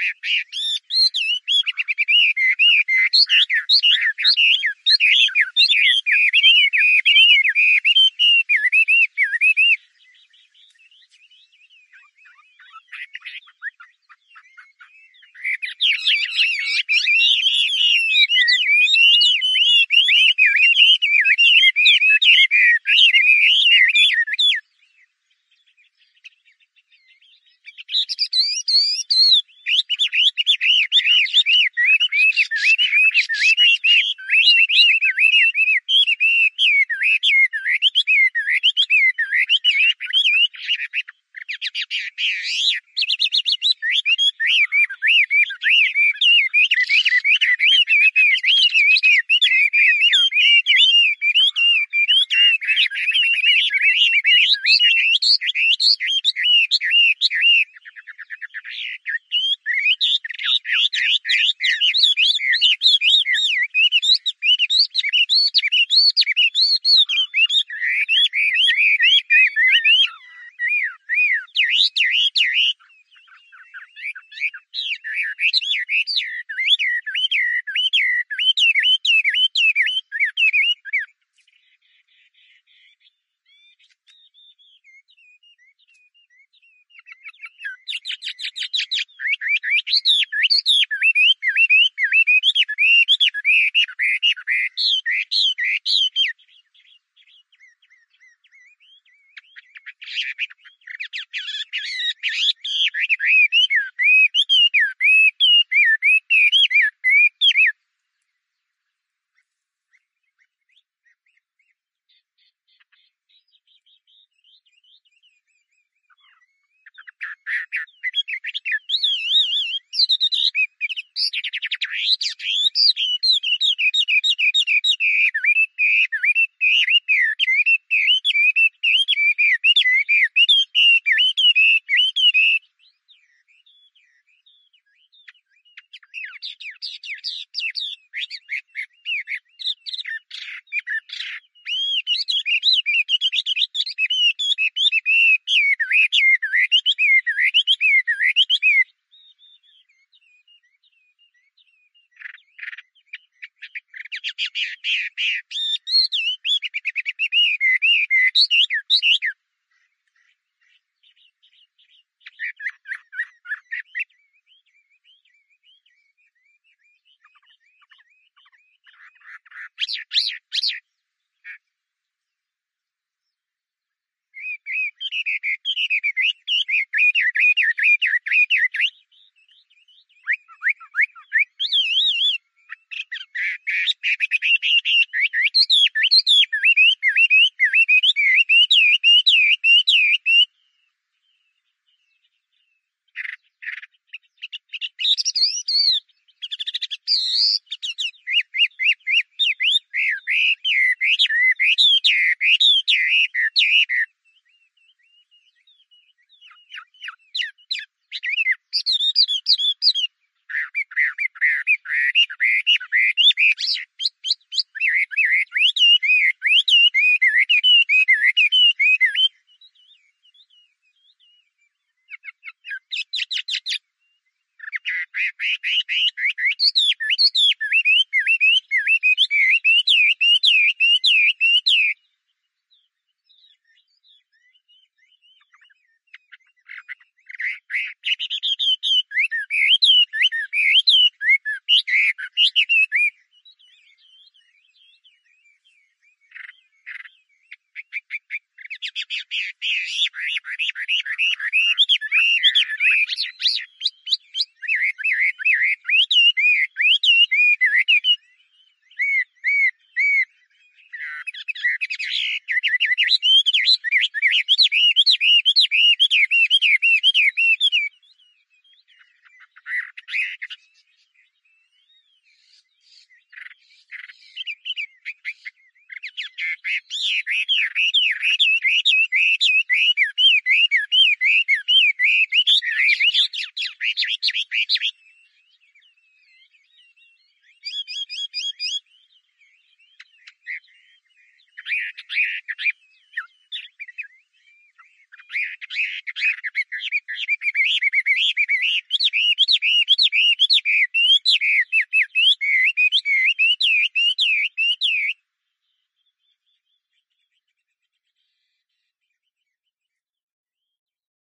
Beep, beep,